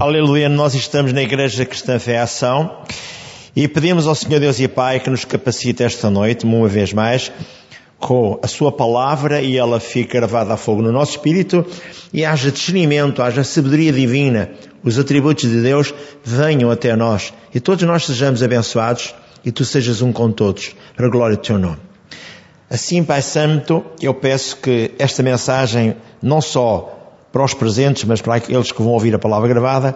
Aleluia, nós estamos na Igreja Cristã Fé Ação e pedimos ao Senhor Deus e Pai que nos capacite esta noite, uma vez mais, com a Sua palavra e ela fique gravada a fogo no nosso espírito e haja discernimento, haja sabedoria divina, os atributos de Deus venham até nós e todos nós sejamos abençoados e Tu sejas um com todos, para a glória do Teu nome. Assim, Pai Santo, eu peço que esta mensagem não só para os presentes, mas para aqueles que vão ouvir a palavra gravada,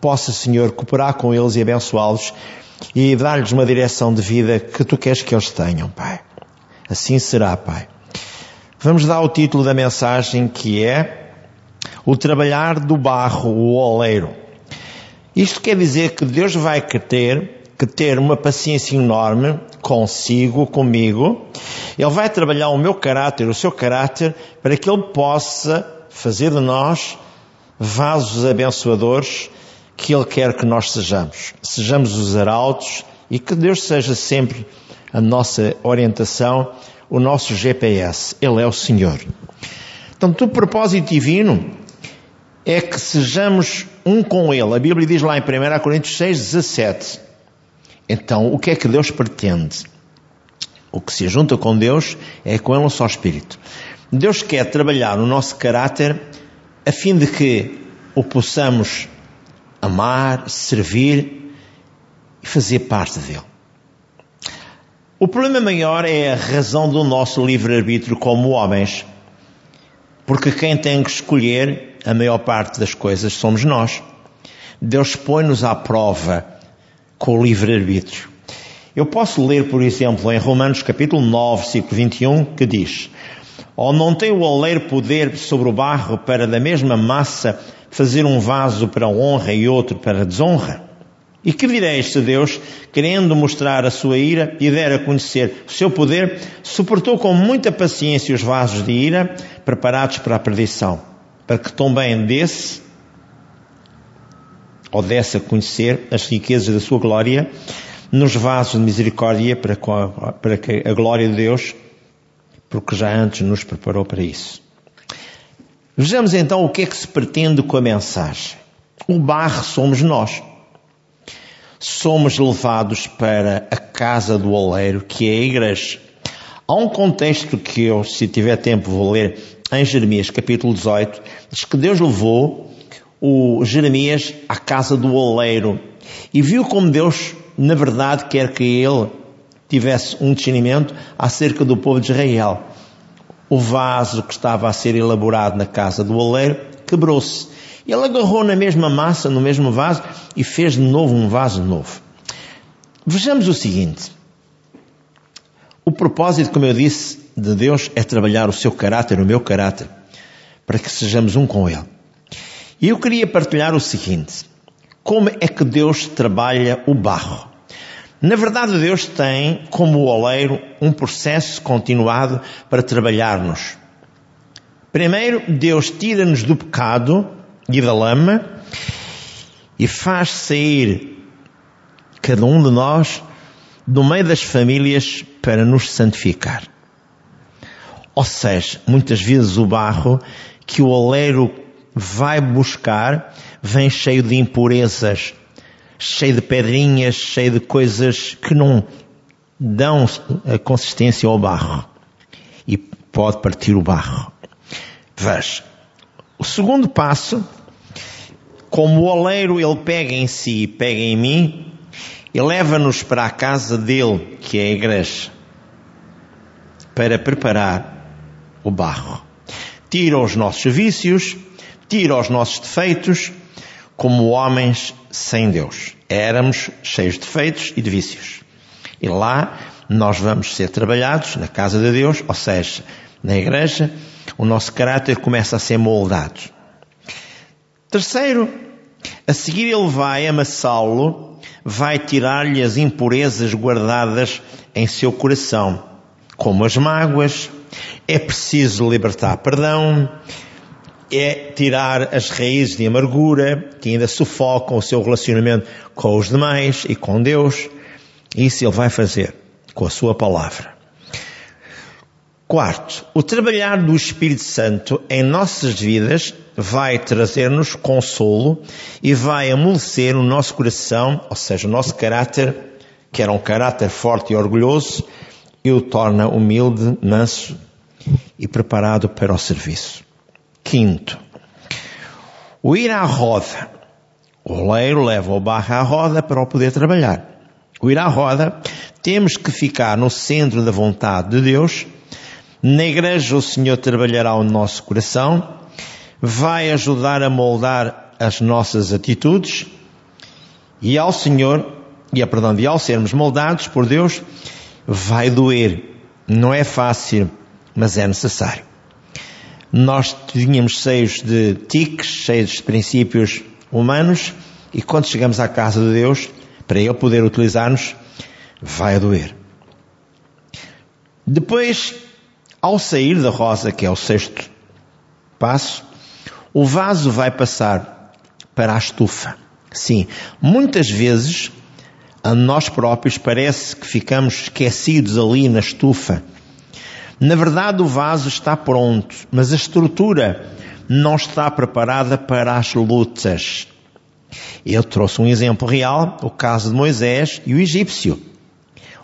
possa, Senhor, cooperar com eles e abençoá-los e dar-lhes uma direção de vida que tu queres que eles tenham, Pai. Assim será, Pai. Vamos dar o título da mensagem que é O Trabalhar do Barro, o Oleiro. Isto quer dizer que Deus vai ter que ter uma paciência enorme consigo, comigo. Ele vai trabalhar o meu caráter, o seu caráter, para que ele possa fazer de nós vasos abençoadores que Ele quer que nós sejamos. Sejamos os arautos e que Deus seja sempre a nossa orientação, o nosso GPS. Ele é o Senhor. Portanto, o propósito divino é que sejamos um com Ele. A Bíblia diz lá em 1 Coríntios 6, 17. Então, o que é que Deus pretende? O que se junta com Deus é com Ele um só Espírito. Deus quer trabalhar no nosso caráter a fim de que o possamos amar, servir e fazer parte dele. O problema maior é a razão do nosso livre-arbítrio como homens. Porque quem tem que escolher a maior parte das coisas somos nós. Deus põe-nos à prova com o livre-arbítrio. Eu posso ler, por exemplo, em Romanos capítulo 9, versículo 21, que diz: ou não tem o oleiro poder sobre o barro para da mesma massa fazer um vaso para honra e outro para desonra? E que direis se Deus, querendo mostrar a sua ira e der a conhecer o seu poder, suportou com muita paciência os vasos de ira preparados para a perdição, para que também desse, ou desse a conhecer as riquezas da sua glória, nos vasos de misericórdia, para que a glória de Deus porque já antes nos preparou para isso. Vejamos então o que é que se pretende com a mensagem. O barro somos nós. Somos levados para a casa do oleiro, que é a igreja. Há um contexto que eu, se tiver tempo, vou ler em Jeremias capítulo 18, diz que Deus levou o Jeremias à casa do oleiro e viu como Deus, na verdade, quer que ele tivesse um discernimento acerca do povo de Israel. O vaso que estava a ser elaborado na casa do oleiro quebrou-se. Ele agarrou na mesma massa, no mesmo vaso, e fez de novo um vaso novo. Vejamos o seguinte. O propósito, como eu disse, de Deus é trabalhar o seu caráter, o meu caráter, para que sejamos um com Ele. E eu queria partilhar o seguinte. Como é que Deus trabalha o barro? Na verdade, Deus tem, como o oleiro, um processo continuado para trabalhar-nos. Primeiro, Deus tira-nos do pecado e da lama e faz sair cada um de nós do meio das famílias para nos santificar. Ou seja, muitas vezes o barro que o oleiro vai buscar vem cheio de impurezas, cheio de pedrinhas, cheio de coisas que não dão consistência ao barro. E pode partir o barro. Veja. O segundo passo, como o oleiro ele pega em si e pega em mim, e leva-nos para a casa dele, que é a igreja, para preparar o barro. Tira os nossos vícios, tira os nossos defeitos, como homens sem Deus. Éramos cheios de defeitos e de vícios. E lá nós vamos ser trabalhados na casa de Deus, ou seja, na igreja, o nosso caráter começa a ser moldado. Terceiro, a seguir ele vai amassá-lo, vai tirar-lhe as impurezas guardadas em seu coração, como as mágoas, é preciso libertar perdão, é tirar as raízes de amargura que ainda sufocam o seu relacionamento com os demais e com Deus. Isso ele vai fazer com a sua palavra. Quarto, o trabalhar do Espírito Santo em nossas vidas vai trazer-nos consolo e vai amolecer o nosso coração, ou seja, o nosso caráter, que era um caráter forte e orgulhoso, e o torna humilde, manso e preparado para o serviço. Quinto, o ir à roda. O oleiro leva o barro à roda para o poder trabalhar. O ir à roda, temos que ficar no centro da vontade de Deus na igreja o Senhor trabalhará o nosso coração, vai ajudar a moldar as nossas atitudes e ao Senhor, e a perdão, e ao sermos moldados por Deus, vai doer. Não é fácil, mas é necessário. Nós tínhamos cheios de tiques, cheios de princípios humanos, e quando chegamos à casa de Deus, para Ele poder utilizar-nos, vai doer. Depois, ao sair da rosa, que é o sexto passo, o vaso vai passar para a estufa. Sim, muitas vezes a nós próprios parece que ficamos esquecidos ali na estufa. Na verdade, o vaso está pronto, mas a estrutura não está preparada para as lutas. Eu trouxe um exemplo real, o caso de Moisés e o egípcio.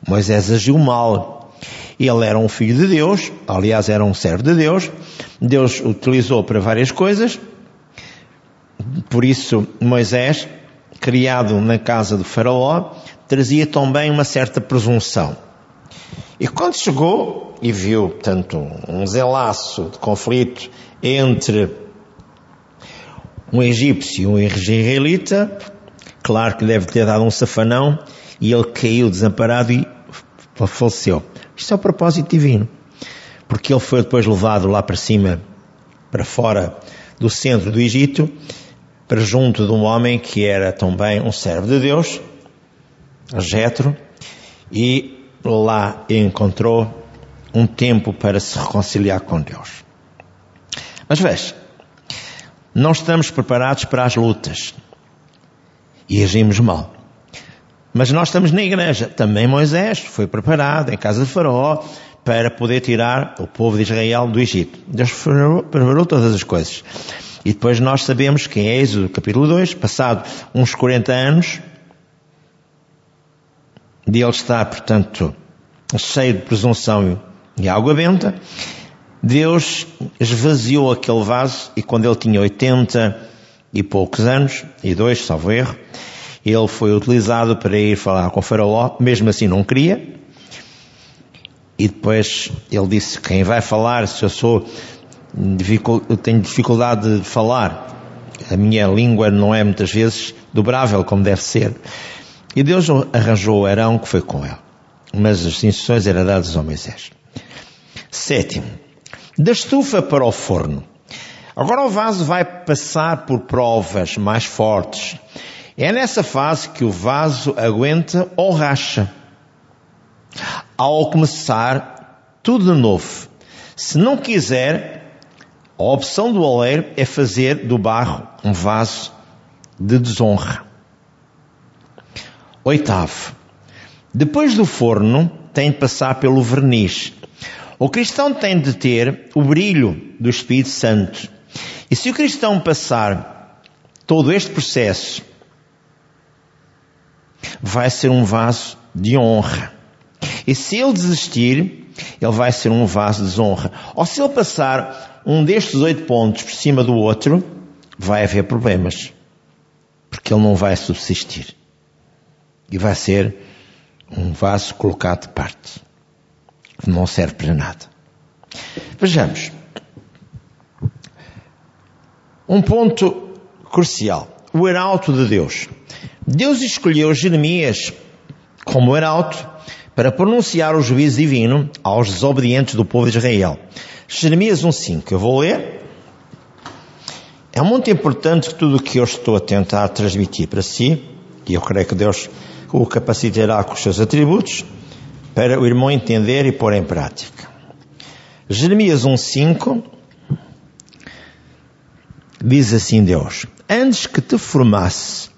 Moisés agiu mal, ele era um filho de Deus, aliás, era um servo de Deus. Deus o utilizou para várias coisas. Por isso, Moisés, criado na casa do Faraó, trazia também uma certa presunção. E quando chegou e viu, tanto um zelaço de conflito entre um egípcio e um israelita, claro que deve ter dado um safanão, e ele caiu desamparado e faleceu. Isto é o propósito divino. Porque ele foi depois levado lá para cima, para fora do centro do Egito, para junto de um homem que era também um servo de Deus, Jetro, e lá encontrou um tempo para se reconciliar com Deus. Mas veja, não estamos preparados para as lutas e agimos mal. Mas nós estamos na igreja. Também Moisés foi preparado em casa de Faraó para poder tirar o povo de Israel do Egito. Deus preparou todas as coisas. E depois nós sabemos que em Êxodo capítulo 2, passado uns 40 anos, de ele estar, portanto, cheio de presunção e água benta, Deus esvaziou aquele vaso e quando ele tinha 80 e poucos anos, e dois, salvo erro, ele foi utilizado para ir falar com faraó, mesmo assim não queria. E depois ele disse, quem vai falar, se eu sou, eu tenho dificuldade de falar, a minha língua não é muitas vezes dobrável como deve ser. E Deus arranjou Arão que foi com ele. Mas as instruções eram dadas ao Moisés. Sétimo, da estufa para o forno. Agora o vaso vai passar por provas mais fortes. É nessa fase que o vaso aguenta ou racha. Ao começar tudo de novo. Se não quiser, a opção do oleiro é fazer do barro um vaso de desonra. Oitavo. Depois do forno, tem de passar pelo verniz. O cristão tem de ter o brilho do Espírito Santo. E se o cristão passar todo este processo vai ser um vaso de honra. E se ele desistir, ele vai ser um vaso de desonra. Ou se ele passar um destes oito pontos por cima do outro, vai haver problemas. Porque ele não vai subsistir. E vai ser um vaso colocado de parte. Que não serve para nada. Vejamos. Um ponto crucial. O arauto de Deus. Deus escolheu Jeremias como arauto para pronunciar o juízo divino aos desobedientes do povo de Israel. Jeremias 1.5, eu vou ler. É muito importante tudo o que eu estou a tentar transmitir para si, e eu creio que Deus o capacitará com os seus atributos, para o irmão entender e pôr em prática. Jeremias 1.5 diz assim Deus, antes que te formasse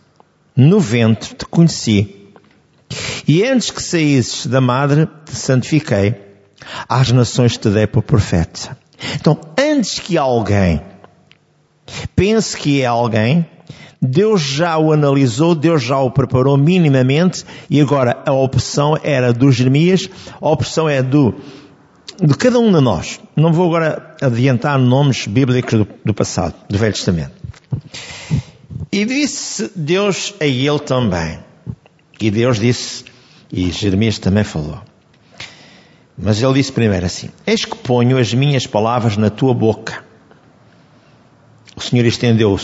no ventre te conheci. E antes que saísses da madre te santifiquei. Às nações te dei por profeta. Então, antes que alguém pense que é alguém, Deus já o analisou, Deus já o preparou minimamente e agora a opção era do Jeremias, a opção é do de cada um de nós. Não vou agora adiantar nomes bíblicos do, do passado, do Velho Testamento. E disse Deus a ele também. E Deus disse, e Jeremias também falou. Mas ele disse primeiro assim: Eis que ponho as minhas palavras na tua boca. O Senhor estendeu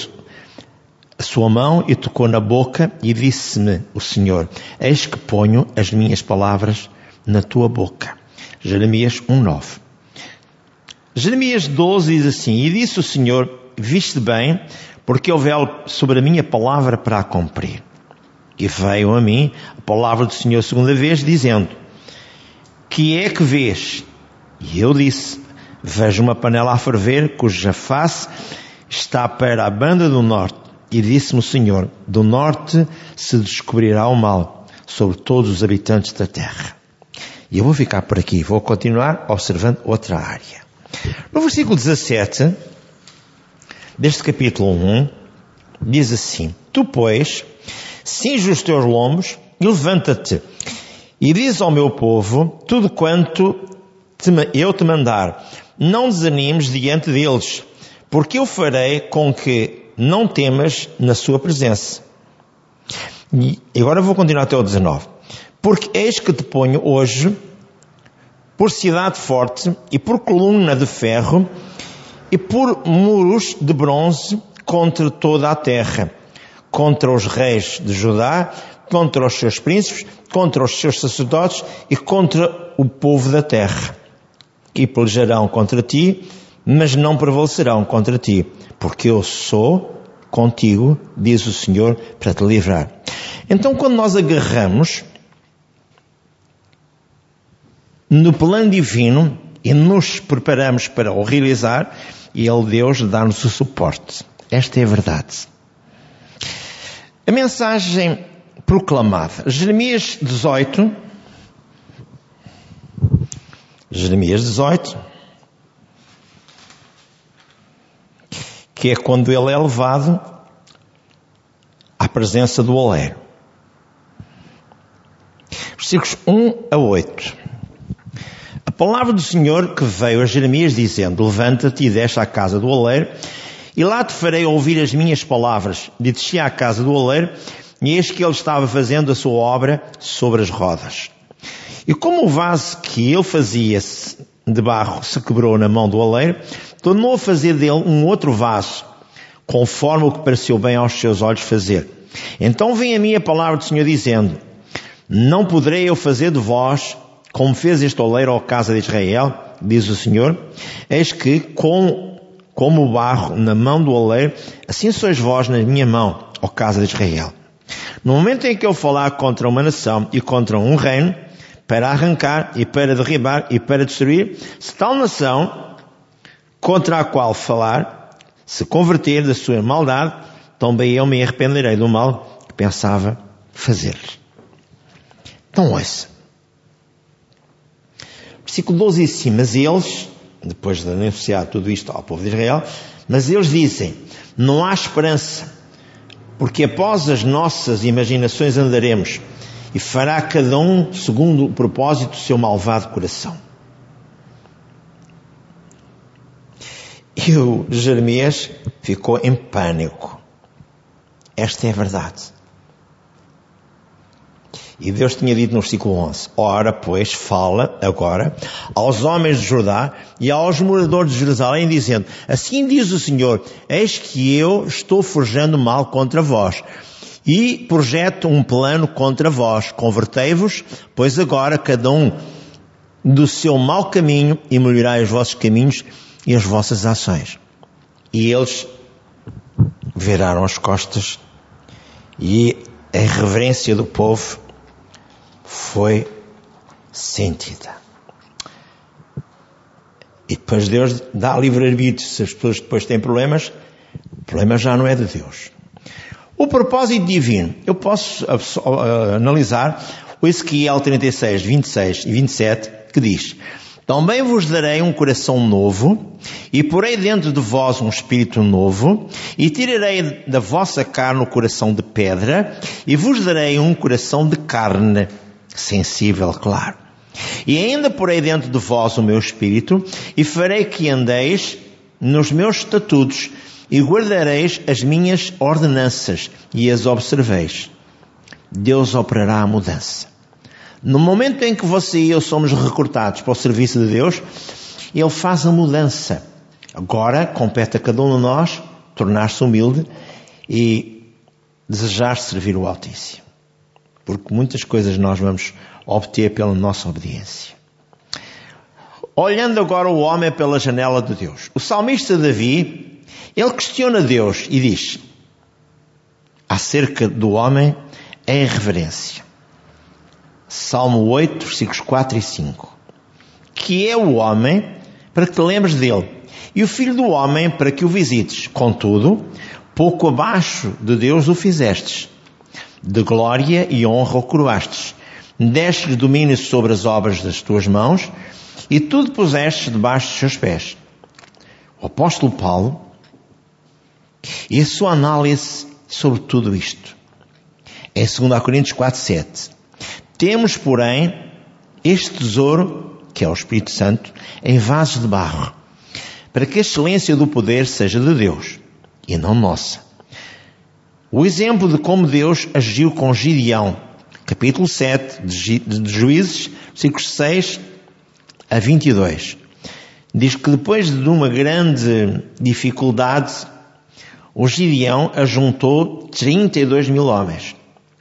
a sua mão e tocou na boca e disse-me o Senhor: Eis que ponho as minhas palavras na tua boca. Jeremias 1:9. Jeremias 12 diz assim: E disse o Senhor: Viste bem, porque eu velo sobre a minha palavra para a cumprir. E veio a mim a palavra do Senhor segunda vez, dizendo: que é que vês? E eu disse, vejo uma panela a ferver, cuja face está para a banda do norte. E disse-me o Senhor, do norte se descobrirá o mal sobre todos os habitantes da terra. E eu vou ficar por aqui, vou continuar observando outra área. No versículo 17, deste capítulo 1, diz assim, Tu, pois, cinge os teus lombos e levanta-te e diz ao meu povo tudo quanto te, eu te mandar. Não desanimes diante deles, porque eu farei com que não temas na sua presença. E agora vou continuar até o 19. Porque eis que te ponho hoje por cidade forte e por coluna de ferro e por muros de bronze contra toda a terra, contra os reis de Judá contra os seus príncipes, contra os seus sacerdotes e contra o povo da terra. E pelejarão contra ti, mas não prevalecerão contra ti, porque eu sou contigo, diz o Senhor, para te livrar. Então, quando nós agarramos no plano divino e nos preparamos para o realizar, Ele, Deus, dá-nos o suporte. Esta é a verdade. A mensagem proclamada. Jeremias 18. Jeremias 18. Que é quando ele é levado à presença do oleiro. Versículos 1 a 8. A palavra do Senhor que veio a Jeremias dizendo: Levanta-te e desce à casa do oleiro, e lá te farei ouvir as minhas palavras. E desci à casa do oleiro, e eis que ele estava fazendo a sua obra sobre as rodas. E como o vaso que ele fazia de barro se quebrou na mão do oleiro, tornou a fazer dele um outro vaso, conforme o que pareceu bem aos seus olhos fazer. Então vem a minha palavra do Senhor dizendo, não poderei eu fazer de vós como fez este oleiro ao casa de Israel, diz o Senhor, eis que com, como o barro na mão do oleiro, assim sois vós na minha mão, ó casa de Israel. No momento em que eu falar contra uma nação e contra um reino, para arrancar e para derribar e para destruir, se tal nação contra a qual falar se converter da sua maldade, também eu me arrependerei do mal que pensava fazer. Então ouça. Versículo 12 diz assim, mas eles, depois de anunciar tudo isto ao povo de Israel, mas eles dizem, não há esperança, porque após as nossas imaginações andaremos, e fará cada um segundo o propósito do seu malvado coração. E o Jeremias ficou em pânico. Esta é a verdade. E Deus tinha dito no versículo 11: Ora, pois, fala agora aos homens de Judá e aos moradores de Jerusalém, dizendo: Assim diz o Senhor: Eis que eu estou forjando mal contra vós e projeto um plano contra vós. Convertei-vos, pois agora cada um do seu mau caminho e melhorai os vossos caminhos e as vossas ações. E eles viraram as costas e a irreverência do povo foi sentida. E depois Deus dá livre-arbítrio. Se as pessoas depois têm problemas, o problema já não é de Deus. O propósito divino. Eu posso analisar o Ezequiel 36, 26 e 27, que diz: Também vos darei um coração novo, e porei dentro de vós um espírito novo, e tirarei da vossa carne o coração de pedra, e vos darei um coração de carne, sensível, claro. E ainda porei dentro de vós o meu espírito, e farei que andeis nos meus estatutos, e guardareis as minhas ordenanças, e as observeis. Deus operará a mudança. No momento em que você e eu somos recrutados para o serviço de Deus, Ele faz a mudança. Agora compete a cada um de nós tornar-se humilde e desejar servir o Altíssimo. Porque muitas coisas nós vamos obter pela nossa obediência. Olhando agora o homem pela janela de Deus. O salmista Davi, ele questiona Deus e diz acerca do homem em reverência. Salmo 8, versículos 4 e 5. Que é o homem para que te lembres dele, e o filho do homem para que o visites. Contudo, pouco abaixo de Deus o fizestes. De glória e honra o coroastes. Deste-lhe domínio sobre as obras das tuas mãos, e tudo pusestes debaixo dos seus pés. O apóstolo Paulo, e a sua análise sobre tudo isto. É 2 Coríntios 4, 7. Temos, porém, este tesouro, que é o Espírito Santo, em vasos de barro, para que a excelência do poder seja de Deus e não nossa. O exemplo de como Deus agiu com Gideão, capítulo 7 de Juízes, versículos 6 a 22. Diz que depois de uma grande dificuldade, o Gideão ajuntou 32 mil homens.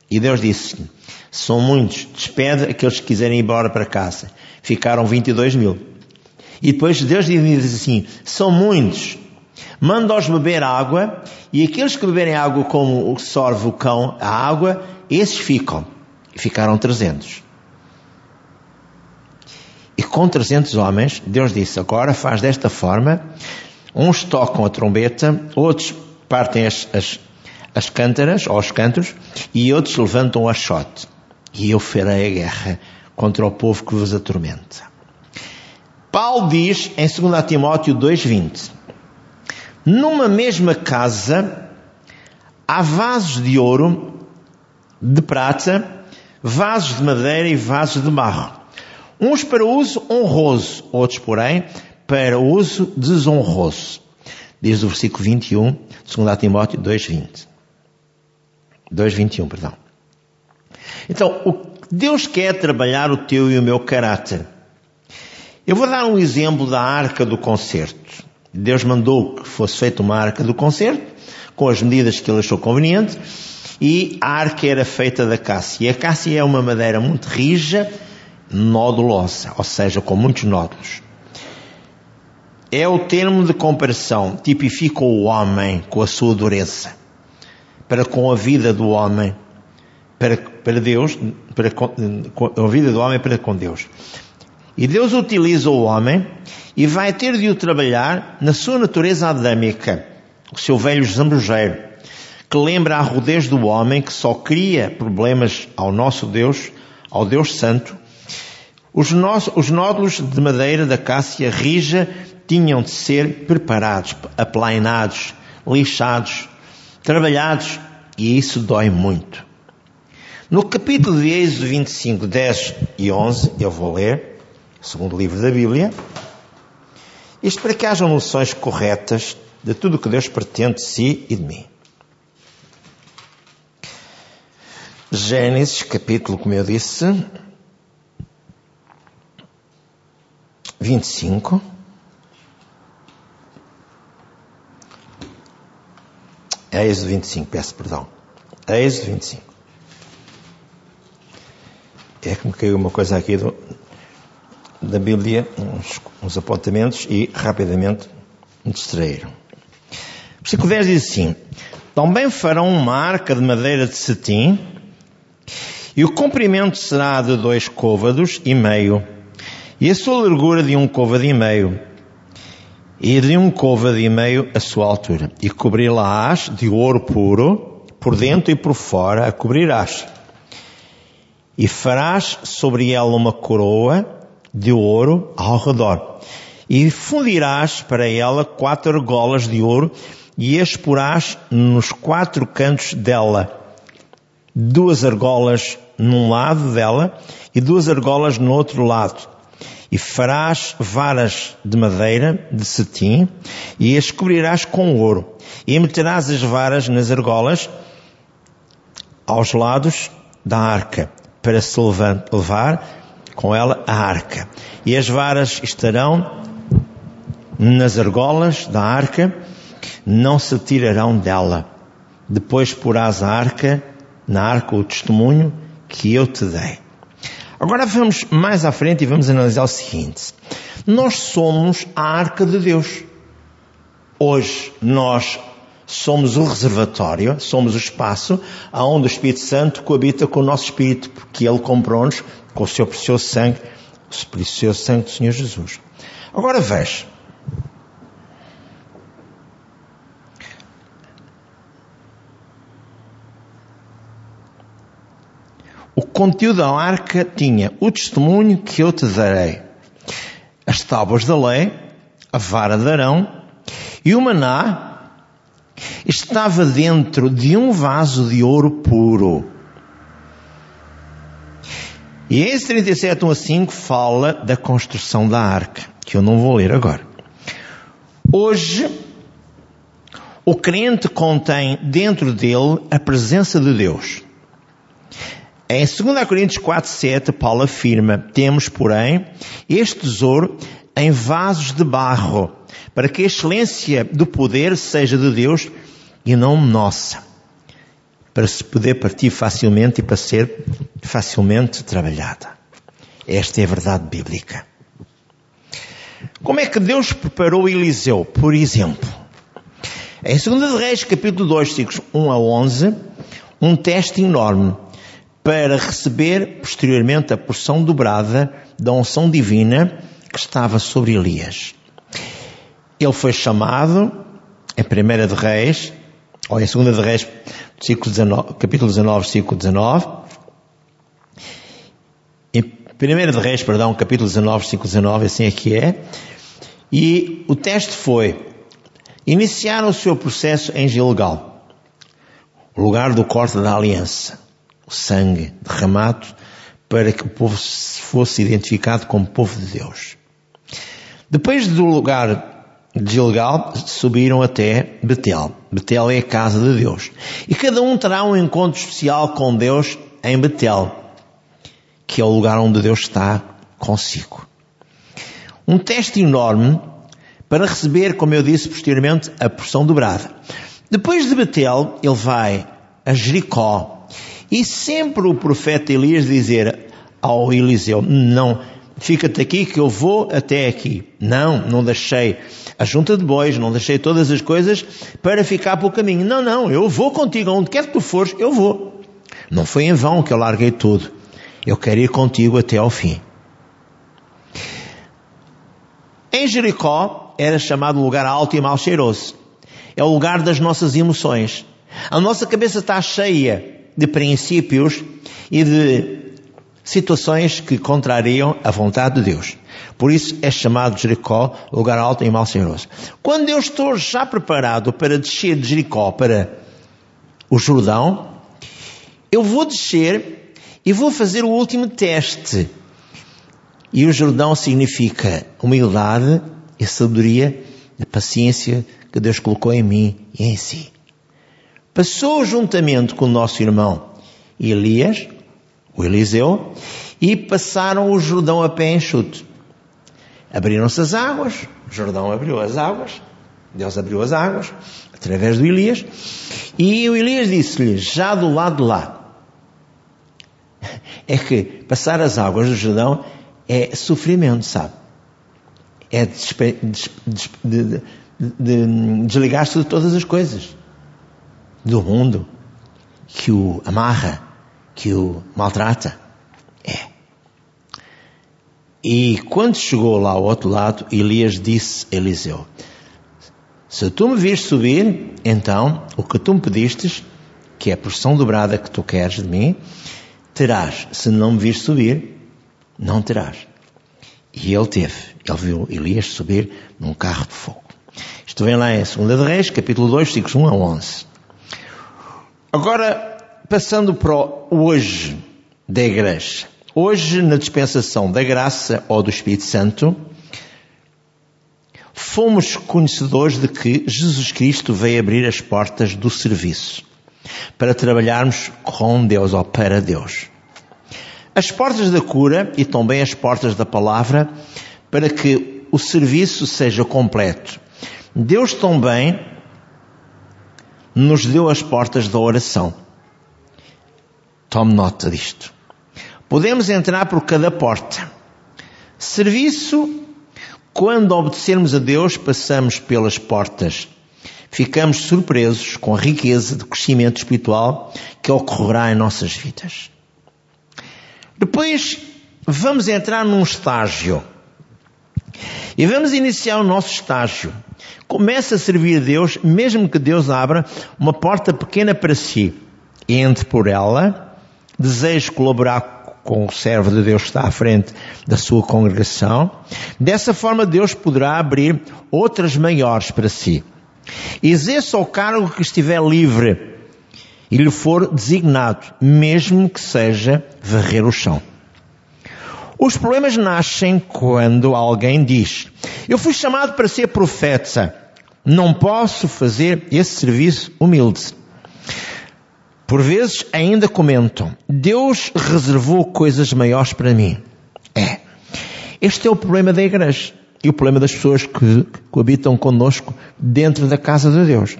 E Deus disse-lhe, são muitos. Despede aqueles que quiserem ir embora para casa. Ficaram 22 mil. E depois Deus diz assim: são muitos. Manda-os beber água, e aqueles que beberem água como o sorve o cão a água, esses ficam. E ficaram 300. E com 300 homens, Deus disse: agora faz desta forma: uns tocam a trombeta, outros partem as, as, as cântaras, ou os cantos, e outros levantam o achote e eu farei a guerra contra o povo que vos atormenta. Paulo diz em 2 Timóteo 2,20: Numa mesma casa há vasos de ouro, de prata, vasos de madeira e vasos de barro, uns para uso honroso, outros, porém, para uso desonroso. Diz o versículo 21, 2 Timóteo 2,20. 2,21, perdão. Então, Deus quer trabalhar o teu e o meu caráter. Eu vou dar um exemplo da arca do concerto. Deus mandou que fosse feita uma arca do concerto, com as medidas que ele achou conveniente, e a arca era feita da cássia. E a cássia é uma madeira muito rija, nodulosa, ou seja, com muitos nódulos. É o termo de comparação, tipifica o homem com a sua dureza, para com a vida do homem para, para Deus, para a vida do homem para com Deus. E Deus utiliza o homem e vai ter de o trabalhar na sua natureza adâmica, o seu velho zambujeiro, que lembra a rudez do homem que só cria problemas ao nosso Deus, ao Deus Santo. Os, nossos, os nódulos de madeira da cássia rija tinham de ser preparados, aplainados, lixados, trabalhados, e isso dói muito. No capítulo de Êxodo 25, 10 e 11, eu vou ler, segundo livro da Bíblia, isto para que hajam noções corretas de tudo o que Deus pretende de si e de mim. Gênesis, capítulo, como eu disse, 25. Êxodo 25, peço perdão. Êxodo 25 é que me caiu uma coisa aqui do, da Bíblia, uns, uns apontamentos, e rapidamente me distraíram. O versículo 10 diz assim: Também farão uma arca de madeira de cetim, e o comprimento será de dois côvados e meio, e a sua largura de um côvado e meio, e de um côvado e meio a sua altura, e cobri-la-ás de ouro puro, por dentro e por fora, a cobrirás e farás sobre ela uma coroa de ouro ao redor. E fundirás para ela quatro argolas de ouro e as porás nos quatro cantos dela. Duas argolas num lado dela e duas argolas no outro lado. E farás varas de madeira, de cetim, e as cobrirás com ouro. E meterás as varas nas argolas aos lados da arca, para se levar com ela a arca. E as varas estarão nas argolas da arca, não se tirarão dela. Depois porás a arca, na arca o testemunho que eu te dei. Agora vamos mais à frente e vamos analisar o seguinte. Nós somos a arca de Deus. Hoje nós somos o reservatório, somos o espaço onde o Espírito Santo coabita com o nosso espírito, porque Ele comprou-nos com o seu precioso sangue, o precioso sangue do Senhor Jesus. Agora veja. O conteúdo da arca tinha o testemunho que eu te darei, as tábuas da lei, a vara de Arão e o maná estava dentro de um vaso de ouro puro. E esse 37, 1 a 5 fala da construção da arca, que eu não vou ler agora. Hoje, o crente contém dentro dele a presença de Deus. Em 2 Coríntios 4, 7, Paulo afirma, temos, porém, este tesouro em vasos de barro, para que a excelência do poder seja de Deus e não nossa, para se poder partir facilmente e para ser facilmente trabalhada. Esta é a verdade bíblica. Como é que Deus preparou Eliseu? Por exemplo, em 2 Reis, capítulo 2, versículos 1 a 11, um teste enorme para receber posteriormente a porção dobrada da unção divina que estava sobre Elias. Ele foi chamado, em 1 de Reis, ou em 2 de Reis, 19, capítulo 19, versículo 19, em 1 de Reis, perdão, capítulo 19, versículo 19, assim é que é, e o teste foi, iniciar o seu processo em Gilgal, o lugar do corte da aliança o sangue derramado para que o povo fosse identificado como povo de Deus. Depois do lugar de Gilgal, subiram até Betel. Betel é a casa de Deus. E cada um terá um encontro especial com Deus em Betel, que é o lugar onde Deus está consigo. Um teste enorme para receber, como eu disse posteriormente, a porção dobrada. Depois de Betel, ele vai a Jericó, e sempre o profeta Elias dizer ao Eliseu, não, fica-te aqui que eu vou até aqui. Não, não deixei a junta de bois, não deixei todas as coisas para ficar pelo caminho. Não, não, eu vou contigo, onde quer que tu fores, eu vou. Não foi em vão que eu larguei tudo. Eu quero ir contigo até ao fim. Em Jericó era chamado lugar alto e mal cheiroso. É o lugar das nossas emoções. A nossa cabeça está cheia de princípios e de situações que contrariam a vontade de Deus. Por isso é chamado Jericó lugar alto e mal senhoroso. Quando eu estou já preparado para descer de Jericó para o Jordão, eu vou descer e vou fazer o último teste. E o Jordão significa humildade e sabedoria e paciência que Deus colocou em mim e em si passou juntamente com o nosso irmão Elias, o Eliseu, e passaram o Jordão a pé enxuto. Abriram-se as águas, o Jordão abriu as águas, Deus abriu as águas, através do Elias, e o Elias disse-lhe, já do lado de lá, é que passar as águas do Jordão é sofrimento, sabe? É de, de, de, de desligar-se de todas as coisas do mundo que o amarra, que o maltrata. É. E quando chegou lá ao outro lado, Elias disse a Eliseu: Se tu me vires subir, então o que tu me pedistes, que é a porção dobrada que tu queres de mim, terás. Se não me vires subir, não terás. E ele teve. Ele viu Elias subir num carro de fogo. Isto vem lá em 2 de Reis, capítulo 2, versículos 1 a 11. Agora, passando para o hoje da igreja. Hoje, na dispensação da graça ou do Espírito Santo, fomos conhecedores de que Jesus Cristo veio abrir as portas do serviço para trabalharmos com Deus ou para Deus. As portas da cura e também as portas da palavra para que o serviço seja completo. Deus também nos deu as portas da oração. Tome nota disto. Podemos entrar por cada porta. Serviço, quando obedecermos a Deus, passamos pelas portas. Ficamos surpresos com a riqueza de crescimento espiritual que ocorrerá em nossas vidas. Depois, vamos entrar num estágio. E vamos iniciar o nosso estágio. Comece a servir a Deus, mesmo que Deus abra uma porta pequena para si. Entre por ela, deseje colaborar com o servo de Deus que está à frente da sua congregação. Dessa forma, Deus poderá abrir outras maiores para si. Exerça o cargo que estiver livre e lhe for designado, mesmo que seja varrer o chão. Os problemas nascem quando alguém diz: Eu fui chamado para ser profeta, não posso fazer esse serviço humilde. Por vezes ainda comentam: Deus reservou coisas maiores para mim. É. Este é o problema da igreja e o problema das pessoas que coabitam conosco dentro da casa de Deus.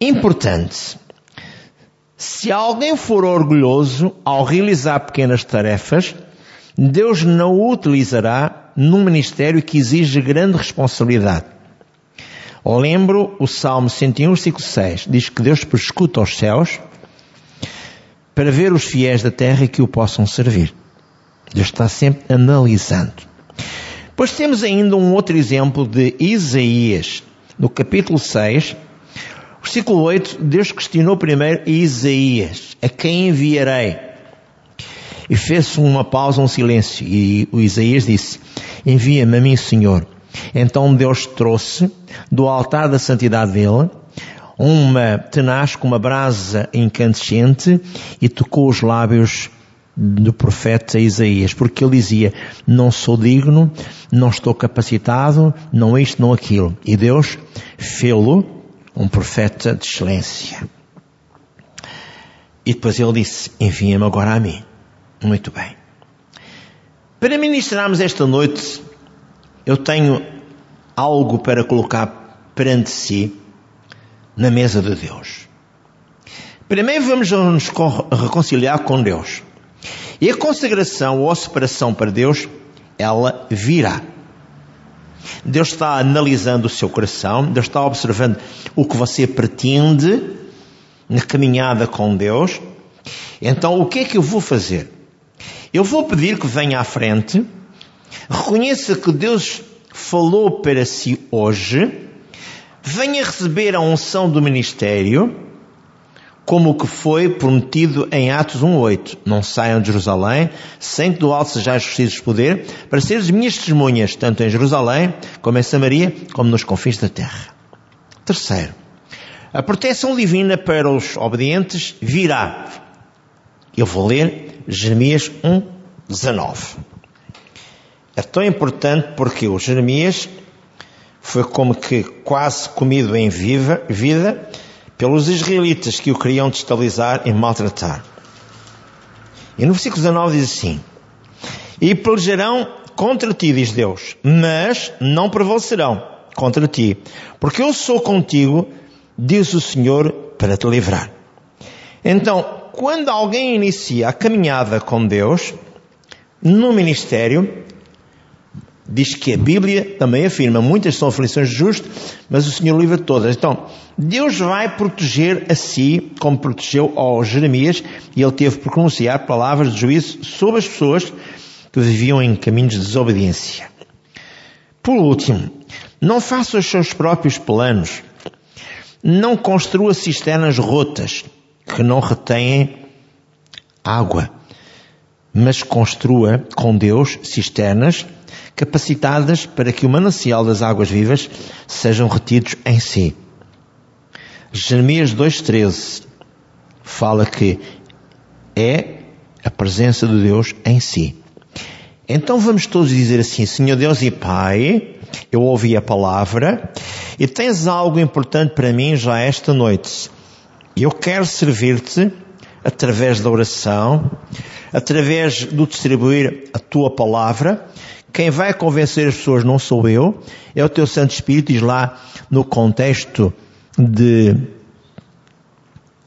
Importante. Se alguém for orgulhoso ao realizar pequenas tarefas, Deus não o utilizará num ministério que exige grande responsabilidade. Lembro o Salmo 101, versículo 6. Diz que Deus perscuta os céus para ver os fiéis da terra que o possam servir. Deus está sempre analisando. Pois temos ainda um outro exemplo de Isaías. No capítulo 6, versículo 8, Deus questionou primeiro Isaías: A quem enviarei? E fez uma pausa, um silêncio. E o Isaías disse: Envia-me a mim, Senhor. Então Deus trouxe do altar da santidade dele uma tenaz com uma brasa incandescente e tocou os lábios do profeta Isaías, porque ele dizia: Não sou digno, não estou capacitado, não isto, não aquilo. E Deus fê-lo um profeta de excelência. E depois ele disse: Envia-me agora a mim. Muito bem. Para ministrarmos esta noite, eu tenho algo para colocar perante si na mesa de Deus. Primeiro vamos nos reconciliar com Deus. E a consagração ou a separação para Deus, ela virá. Deus está analisando o seu coração, Deus está observando o que você pretende na caminhada com Deus. Então, o que é que eu vou fazer? Eu vou pedir que venha à frente, reconheça que Deus falou para si hoje, venha receber a unção do ministério, como o que foi prometido em Atos 1.8. Não saiam de Jerusalém, sem que do alto sejais de poder, para seres minhas testemunhas, tanto em Jerusalém, como em Samaria, como nos confins da terra. Terceiro, a proteção divina para os obedientes virá. Eu vou ler Jeremias 1.19. É tão importante porque o Jeremias foi como que quase comido em viva, vida pelos israelitas que o queriam destabilizar e maltratar. E no versículo 19 diz assim: E pelejarão contra ti, diz Deus, mas não prevalecerão contra ti, porque eu sou contigo, diz o Senhor, para te livrar. Então, quando alguém inicia a caminhada com Deus, no ministério, diz que a Bíblia também afirma, muitas são aflições de justo, mas o Senhor livra todas. Então, Deus vai proteger a si, como protegeu ao Jeremias, e ele teve por pronunciar palavras de juízo sobre as pessoas que viviam em caminhos de desobediência. Por último, não faça os seus próprios planos. Não construa cisternas rotas que não retêm água. mas construa com Deus cisternas capacitadas para que o manancial das águas vivas sejam retidos em si. Jeremias 2,13 fala que é a presença de Deus em si. Então vamos todos dizer assim, Senhor Deus e Pai, eu ouvi a palavra e tens algo importante para mim já esta noite. Eu quero servir-te através da oração, através do distribuir a tua palavra. Quem vai convencer as pessoas não sou eu, é o teu Santo Espírito, diz lá no contexto de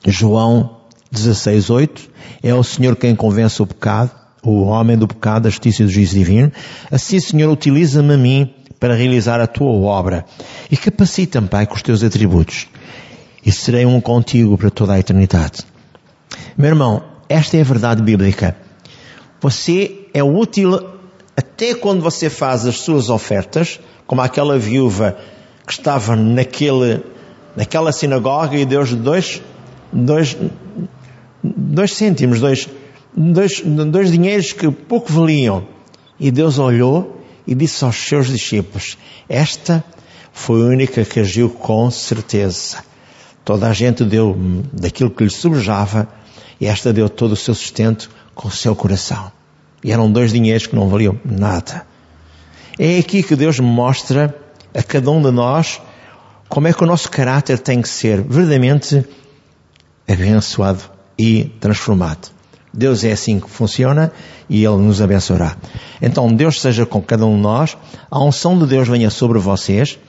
João 16:8, é o Senhor quem convence o pecado, o homem do pecado, a justiça e do juízo divino. Assim, Senhor, utiliza-me a mim para realizar a tua obra e capacita-me, Pai, com os teus atributos. E serei um contigo para toda a eternidade. Meu irmão, esta é a verdade bíblica. Você é útil até quando você faz as suas ofertas, como aquela viúva que estava naquele, naquela sinagoga e deu dois, dois, dois cêntimos, dois, dois, dois dinheiros que pouco valiam. E Deus olhou e disse aos seus discípulos: Esta foi a única que agiu com certeza. Toda a gente deu daquilo que lhe sobejava e esta deu todo o seu sustento com o seu coração. E eram dois dinheiros que não valiam nada. É aqui que Deus mostra a cada um de nós como é que o nosso caráter tem que ser verdadeiramente abençoado e transformado. Deus é assim que funciona e Ele nos abençoará. Então Deus seja com cada um de nós, a unção de Deus venha sobre vocês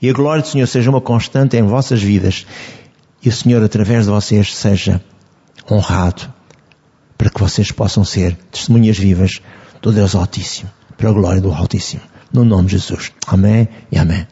e a glória do Senhor seja uma constante em vossas vidas e o Senhor através de vocês seja honrado para que vocês possam ser testemunhas vivas do Deus Altíssimo, para a glória do Altíssimo. No nome de Jesus. Amém e amém.